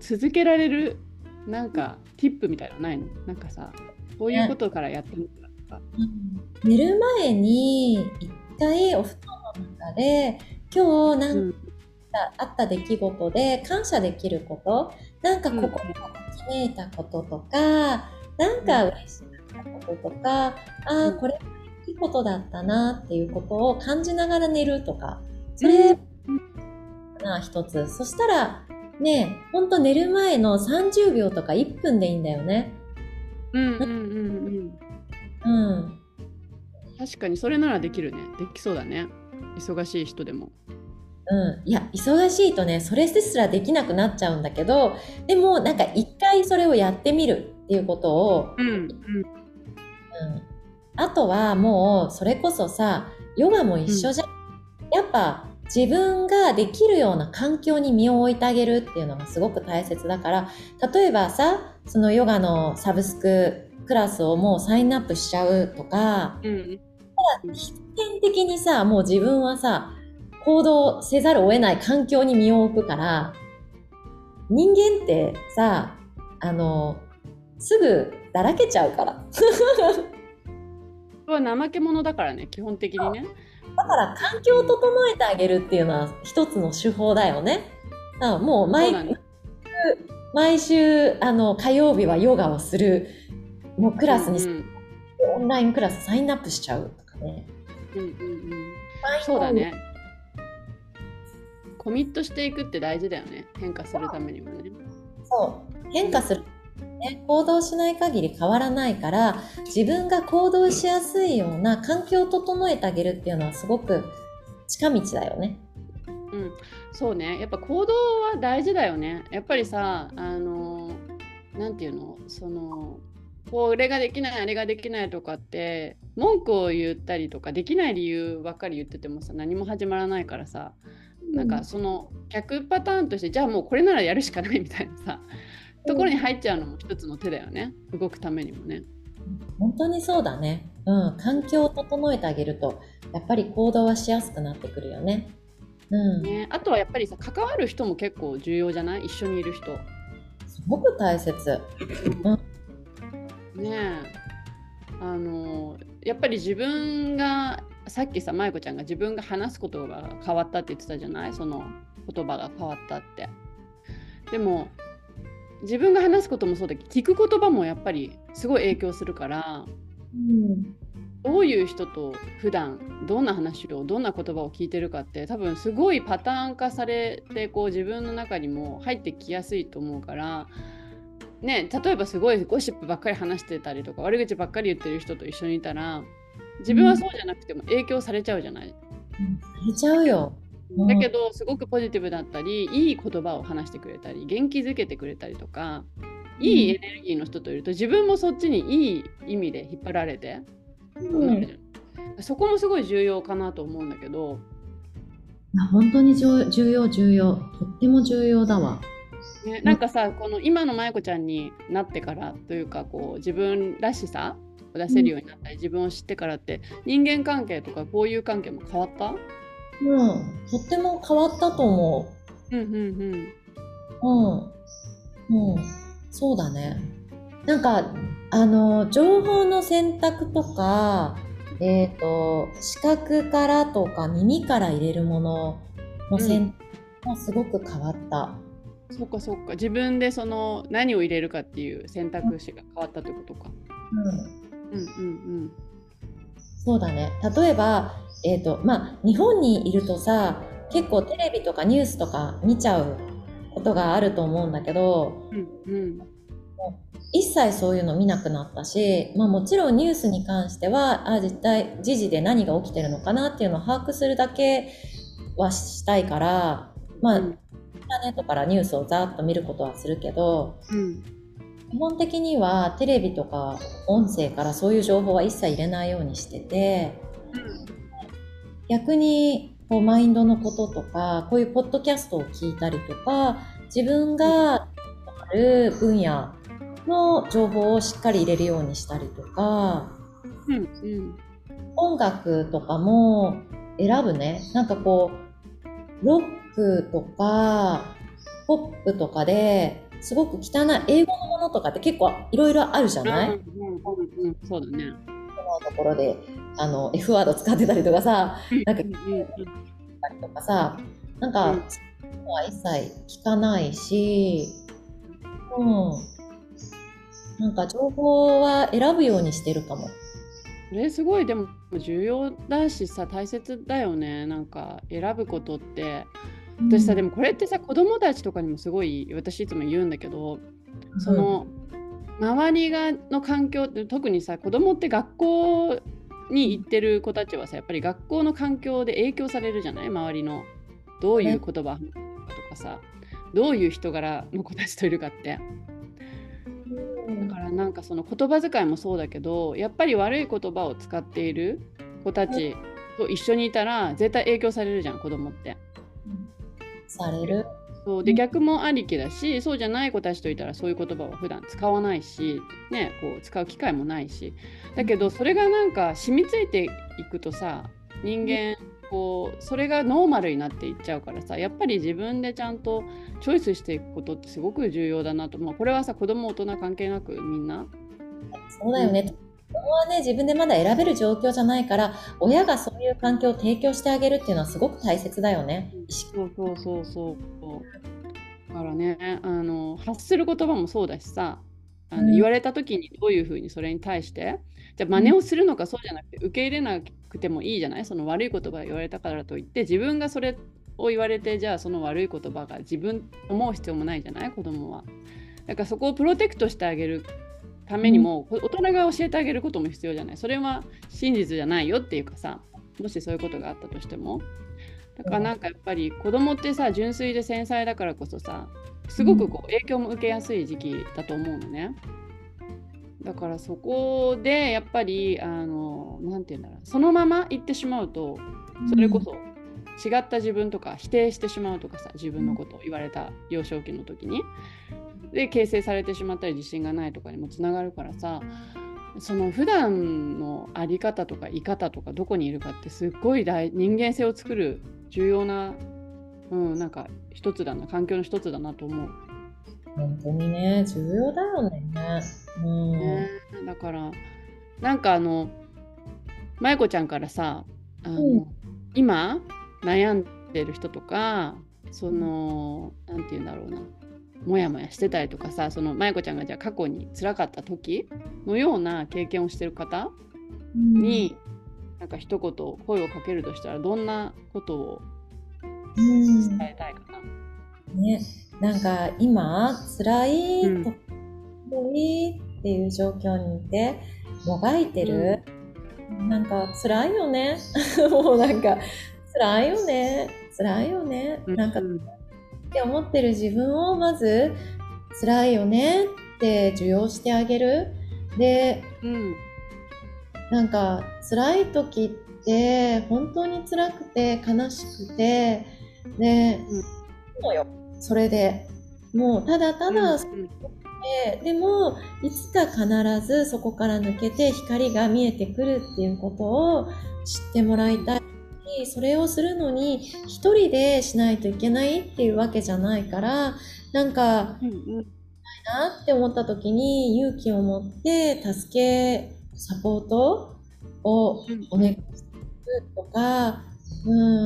続けられるなんかティップみたいなのないの？なんかさこういうことからやってみたとか、うん、寝る前に一回お布団の中で今日なんかあった出来事で感謝できることなんか心がときめいたこととか、うん、なんか嬉しかったこととか、ああこれいいことだったなっていうことを感じながら寝るとかそれな一つそしたらねほんと寝る前の30秒とか1分でいいんだよね。うんうんうんうん。うん。確かにそれならできるね。できそうだね。忙しい人でも。うん、いや忙しいとねそれですらできなくなっちゃうんだけどでもなんか一回それをやってみるっていうことを、うん、うん。うん、あとはもうそれこそさヨガも一緒じゃん、うん、やっぱ自分ができるような環境に身を置いてあげるっていうのがすごく大切だから例えばさそのヨガのサブスククラスをもうサインアップしちゃうとか、うん、必然的にさもう自分はさ行動せざるを得ない環境に身を置くから、人間ってさ、あの、すぐだらけちゃうから。は怠け者だからね、基本的にね。だから環境を整えてあげるっていうのは一つの手法だよね。だもう毎週、毎週あの火曜日はヨガをする、もうクラスに、うんうん、オンラインクラスサインアップしちゃうとかね。うんうんうん、そうだね。コミットしていくって大事だよね。変化するためにもね。そう。変化する、ね、行動しない限り変わらないから自分が行動しやすいような環境を整えてあげるっていうのはすごく近道だよね。うん、そうね。やっぱ行動は大事だよね。やっぱりさあの何て言うの？そのこれができないあれができないとかって文句を言ったりとかできない理由ばっかり言っててもさ何も始まらないからさなんかその逆パターンとしてじゃあもうこれならやるしかないみたいなさところに入っちゃうのも一つの手だよね動くためにもね。本当にそうだね。うん、環境を整えてあげるとやっぱり行動はしやすくなってくるよね。うん、ねあとはやっぱりさ関わる人も結構重要じゃない？一緒にいる人。すごく大切。うん、ねえあのやっぱり自分がさっきさ舞子ちゃんが自分が話すことが変わったって言ってたじゃない？その言葉が変わったって。でも自分が話すこともそうだけど聞く言葉もやっぱりすごい影響するから、うん、どういう人と普段どんな話をどんな言葉を聞いてるかって多分すごいパターン化されてこう自分の中にも入ってきやすいと思うからね例えばすごいゴシップばっかり話してたりとか悪口ばっかり言ってる人と一緒にいたら自分はそうじゃなくても影響されちゃうじゃない？うん、されちゃうよ。だけどすごくポジティブだったりいい言葉を話してくれたり元気づけてくれたりとかいいエネルギーの人といると自分もそっちにいい意味で引っ張られて、うん、そこもすごい重要かなと思うんだけど本当に重要重要とっても重要だわ。ね、なんかさこの今の舞子ちゃんになってからというかこう自分らしさを出せるようになったり、うん、自分を知ってからって人間関係とかこういう関係も変わった？うん、とっても変わったと思う。うんうんうん。うん。うん。そうだね。なんか、あの、情報の選択とか、えっ、ー、と、視覚からとか耳から入れるものの選択もすごく変わった。うん、そっかそっか。自分でその何を入れるかっていう選択肢が変わったってことか。うん。うんうんうん。そうだね。例えば、えっ、ー、と、まあ、日本にいるとさ、結構テレビとかニュースとか見ちゃうことがあると思うんだけど、うんうん、一切そういうの見なくなったし、まあ、もちろんニュースに関してはあ実際時事で何が起きてるのかなっていうのを把握するだけはしたいから、まあ、インターネットからニュースをざっと見ることはするけど、うん、基本的にはテレビとか音声からそういう情報は一切入れないようにしてて、逆にこうマインドのこととかこういうポッドキャストを聞いたりとか自分がある分野の情報をしっかり入れるようにしたりとか、うんうん、音楽とかも選ぶね。なんかこうロックとかポップとかですごく汚い英語のものとかって結構いろいろあるじゃない、うんうんうん、そうだね。ところであの F ワード使ってたりとかさなんかたりとかさなんか、うん、そういうのは一切聞かないし、うん、なんか情報は選ぶようにしてるかも。えすごい。でも重要だしさ大切だよね。なんか選ぶことって私さ、うん、でもこれってさ子供たちとかにもすごい私いつも言うんだけど、その周りがの環境って特にさ子供って学校に行ってる子たちはさやっぱり学校の環境で影響されるじゃない？周りの。どういう言葉とかさどういう人柄の子たちといるかって。だからなんかその言葉遣いもそうだけどやっぱり悪い言葉を使っている子たちと一緒にいたら絶対影響されるじゃん子供って。される。そう。で逆もありきだしそうじゃない子たちといたらそういう言葉は普段使わないし、ね、こう使う機会もないし。だけどそれがなんか染みついていくとさ人間こうそれがノーマルになっていっちゃうからさやっぱり自分でちゃんとチョイスしていくことってすごく重要だなと、まあ、これはさ子供大人関係なくみんな。そうだよね、うん子供はね自分でまだ選べる状況じゃないから親がそういう環境を提供してあげるっていうのはすごく大切だよね。そうそうそうそうだからねあの発する言葉もそうだしさあの、うん、言われた時にどういうふうにそれに対してじゃあ真似をするのかそうじゃなくて受け入れなくてもいいじゃない？その悪い言葉言われたからといって自分がそれを言われてじゃあその悪い言葉が自分思う必要もないじゃない？子供は。だからそこをプロテクトしてあげるためにも、大人が教えてあげることも必要じゃない。それは真実じゃないよっていうかさもしそういうことがあったとしても。だからなんかやっぱり子供ってさ純粋で繊細だからこそさすごくこう影響も受けやすい時期だと思うのね。だからそこでやっぱりあの何て言うんだろうそのまま行ってしまうとそれこそ違った自分とか否定してしまうとかさ自分のことを言われた幼少期の時にで形成されてしまったり自信がないとかにもつながるからさその普段の在り方とか居方とかどこにいるかってすっごい大人間性を作る重要な、うん、なんか一つだな環境の一つだなと思う。本当にね重要だよね。うん、ねだからなんかあの舞子ちゃんからさあの、うん、今悩んでる人とかその何て言うんだろうなモヤモヤしてたりとかさそのまゆこちゃんがじゃあ過去に辛かった時のような経験をしてる方に、うん、なんか一言声をかけるとしたらどんなことを伝えたいかな、うん、ね。なんか今辛いと、うん、いっていう状況にいてもがいてる、うん、なんか辛いよね。もうなんか辛いよね。辛いよね、なんかって思ってる自分をまず辛いよねって受容してあげる。で、うん、なんか辛い時って本当に辛くて悲しくてで、うん、それで。もうただただ、うん、でもいつか必ずそこから抜けて光が見えてくるっていうことを知ってもらいたいそれをするのに一人でしないといけないっていうわけじゃないからなんか、うんうん、ないなって思った時に勇気を持って助けサポートをお願いするとか、うん、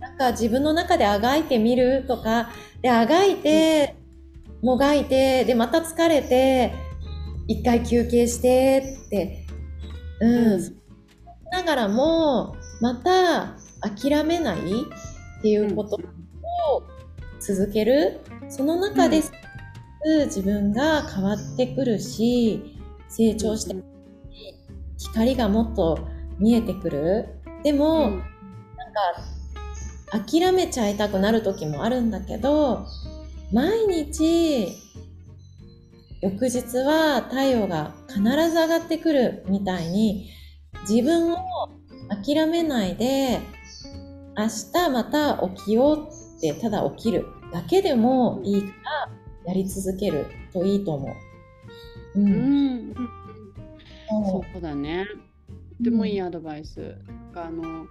なんか自分の中であがいてみるとかであがいて、もがいてでまた疲れて一回休憩してって、うん、うん、ながらもまた諦めないっていうことを続ける、その中で、自分が変わってくるし成長して光がもっと見えてくる。でも、うん、なんか諦めちゃいたくなる時もあるんだけど毎日翌日は太陽が必ず上がってくるみたいに自分を諦めないで、明日また起きようってただ起きるだけでもいいからやり続けるといいと思う。うん。うんそうだね。とてもいいアドバイス。うん、あの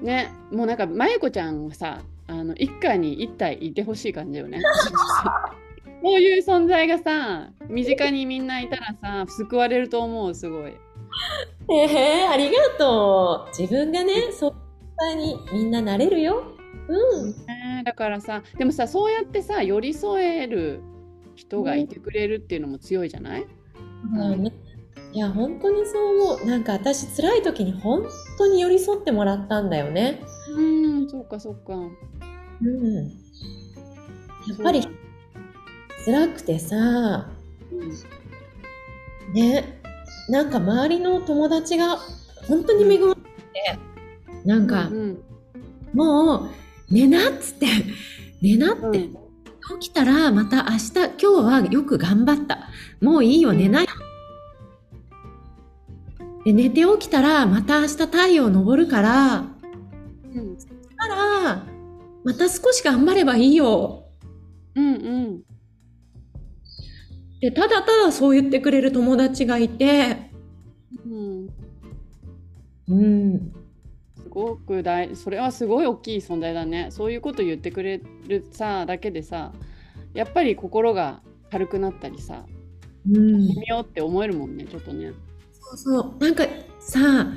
ね、もうなんかまゆこちゃんはさ、あの一家に一体いてほしい感じだよね。こういう存在がさ、身近にみんないたらさ、救われると思う、すごい。えー、ありがとう。自分がね、そっにみんななれるよ。うん。えー、だからさ、でもさ、そうやってさ、寄り添える人がいてくれるっていうのも強いじゃない、うん、ね。いや、本当にそう思う。なんか私、辛い時に本当に寄り添ってもらったんだよね。うん、そっかそっか。うん。やっぱり、辛くてさ、うん、ね、なんか周りの友達が本当に恵まれて、なんか、うんうん、もう寝なっつって寝 なって、うん、起きたらまた明日今日はよく頑張った。もういいよ寝なよ、で寝て起きたらまた明日太陽昇るから、うん、そしたらまた少し頑張ればいいよ。うんうんで、ただただそう言ってくれる友達がいて、うん。うん。すごく大、それはすごい大きい存在だね。そういうこと言ってくれるさ、だけでさ、やっぱり心が軽くなったりさ、うん。見ようって思えるもんね、ちょっとね。そうそう。なんかさ、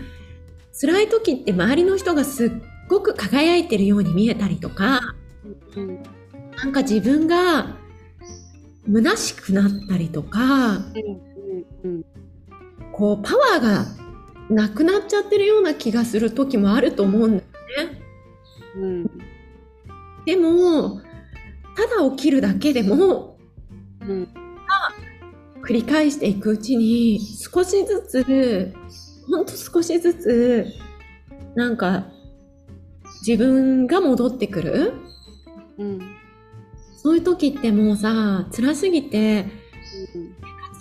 辛い時って周りの人がすっごく輝いてるように見えたりとか、うん、なんか自分が虚しくなったりとか、うんうん、こうパワーがなくなっちゃってるような気がする時もあると思うんだよね。うん、でもただ起きるだけでも、うん、繰り返していくうちに少しずつほんと少しずつなんか自分が戻ってくる。うんそういう時ってもうさ、辛すぎて、生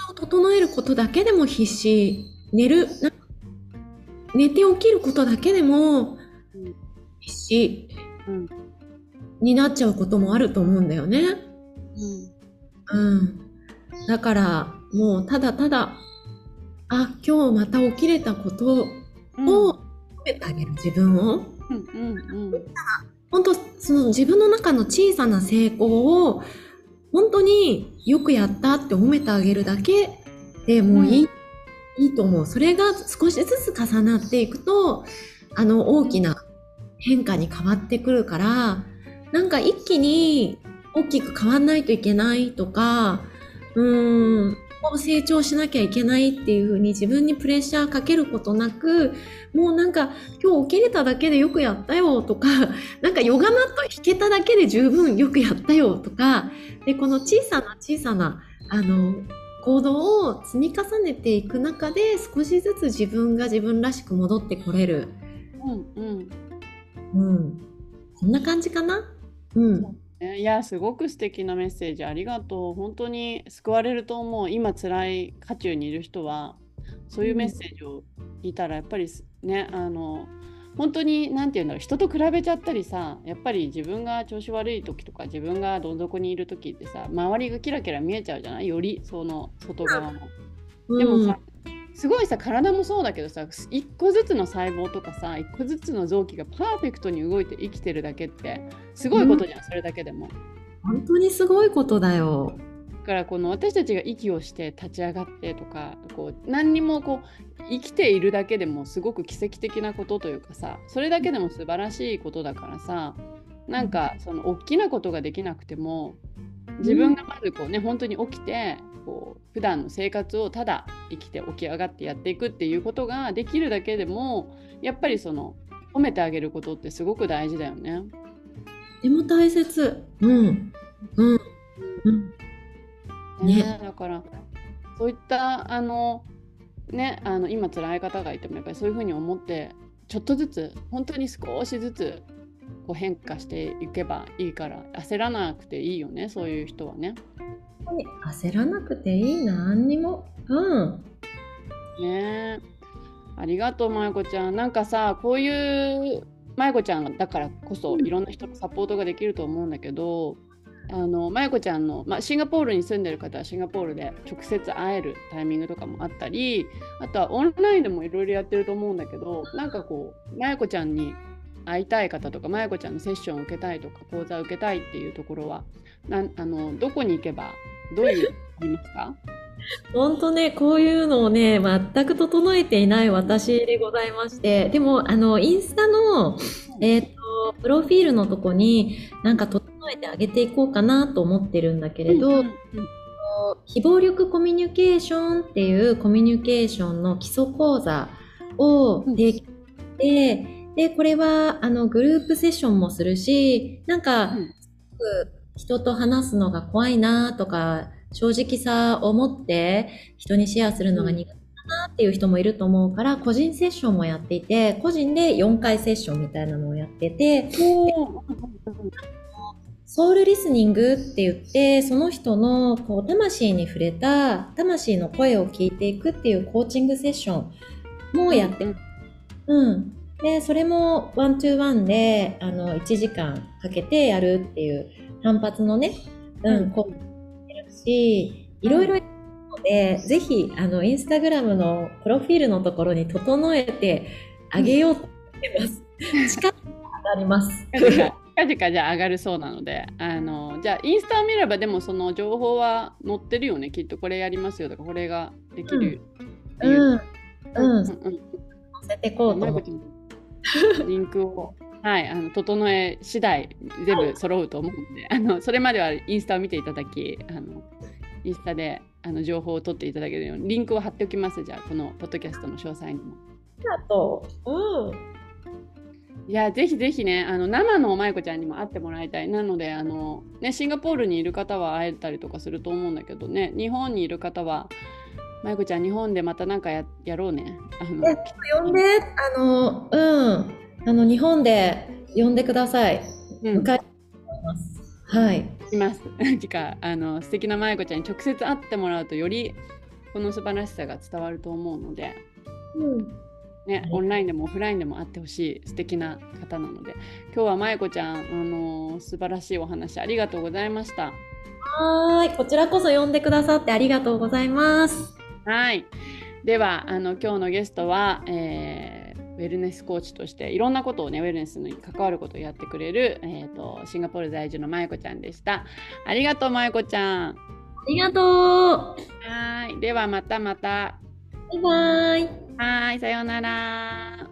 活を整えることだけでも必死。寝る、寝て起きることだけでも必死になっちゃうこともあると思うんだよね。うん。うん。だから、もうただただ、あ、今日また起きれたことを褒めてあげる、自分を。うんうんうん。本当その自分の中の小さな成功を本当によくやったって褒めてあげるだけでもいい、うん、いいと思う。それが少しずつ重なっていくと、あの大きな変化に変わってくるから、なんか一気に大きく変わんないといけないとか、うん、成長しなきゃいけないっていうふうに自分にプレッシャーかけることなく、もうなんか今日起きれただけでよくやったよとか、なんかヨガマット引けただけで十分よくやったよとか、で、この小さな小さな、あの、行動を積み重ねていく中で少しずつ自分が自分らしく戻ってこれる。うんうん。うん。こんな感じかな？うん。いや、すごく素敵なメッセージありがとう。本当に救われると思う。今辛い渦中にいる人は、そういうメッセージを聞いたら、やっぱりね、あの、本当に何て言うんだろう人と比べちゃったりさやっぱり自分が調子悪い時とか自分がどん底にいる時ってさ周りがキラキラ見えちゃうじゃない？よりその外側も。でもさ、すごいさ体もそうだけどさ一個ずつの細胞とかさ一個ずつの臓器がパーフェクトに動いて生きてるだけってすごいことじゃん、うん、それだけでも。本当にすごいことだよ。だからこの私たちが息をして立ち上がってとかこう何にもこう生きているだけでもすごく奇跡的なことというかさそれだけでも素晴らしいことだからさなんかその大きなことができなくても自分がまずこうね本当に起きてこう普段の生活をただ生きて起き上がってやっていくっていうことができるだけでもやっぱりその褒めてあげることってすごく大事だよね。でも大切。うん。うん。うん。ね、だからそういったあのねあの今辛い方がいてもやっぱりそういうふうに思ってちょっとずつ本当に少しずつこう変化していけばいいから焦らなくていいよねそういう人はね。焦らなくていい何にも。うん。ねありがとうまゆこちゃん。なんかさこういうまゆこちゃんだからこそいろんな人のサポートができると思うんだけどあのまゆこちゃんの、まあ、シンガポールに住んでる方はシンガポールで直接会えるタイミングとかもあったりあとはオンラインでもいろいろやってると思うんだけどなんかこうまゆこちゃんに会いたい方とかまゆこちゃんのセッションを受けたいとか講座を受けたいっていうところはなあのどこに行けばどういうありますか？本当ね、こういうのをね、全く整えていない私でございまして、でも、あの、インスタの、えっ、ー、と、プロフィールのとこに、なんか整えてあげていこうかなと思ってるんだけれど、うんうんうん、非暴力コミュニケーションっていうコミュニケーションの基礎講座を提供して、うん、で、これは、あの、グループセッションもするし、なんか、すごく人と話すのが怖いなとか、正直さを持って人にシェアするのが苦手だなっていう人もいると思うから、個人セッションもやっていて、個人で4回セッションみたいなのをやってて、ソウルリスニングって言って、その人のこう魂に触れた、魂の声を聞いていくっていうコーチングセッションもやって、うん。で、それもワントゥーワンで、あの、1時間かけてやるっていう単発のね、うん、こう、てるし、いろいろので、ぜひ、あの、インスタグラムのプロフィールのところに整えてあげようと思ってます。近く上がります。近々じゃ上がるそうなので、あの、じゃあインスタを見ればでもその情報は載ってるよね。きっとこれやりますよとか、これができるうん。うん。うん。うん。載せてこうと思って。リンクをはい、あの整え次第全部揃うと思うんで、あのそれまではインスタを見ていただき、あのインスタであの情報を取っていただけるようにリンクを貼っておきます。じゃあこのポッドキャストの詳細にも。あとう。うん。いやぜひぜひねあの生のまいこちゃんにも会ってもらいたいなのであの、ね、シンガポールにいる方は会えたりとかすると思うんだけどね日本にいる方はまいこちゃん日本でまた何かややろうね。あの呼んであのうんあの日本で呼んでください。うん。はい。います。てかあの素敵なまやこちゃんに直接会ってもらうとよりこの素晴らしさが伝わると思うので、うんね、オンラインでもオフラインでも会ってほしい素敵な方なので今日はまやこちゃん、あの素晴らしいお話ありがとうございました。はいこちらこそ呼んでくださってありがとうございます。はいではあの今日のゲストは、えーウェルネスコーチとしていろんなことをねウェルネスに関わることをやってくれる、えーと、シンガポール在住のまゆこちゃんでした。ありがとうまゆこちゃん。ありがとう。はいではまたまた。バイバイ。はいさようなら。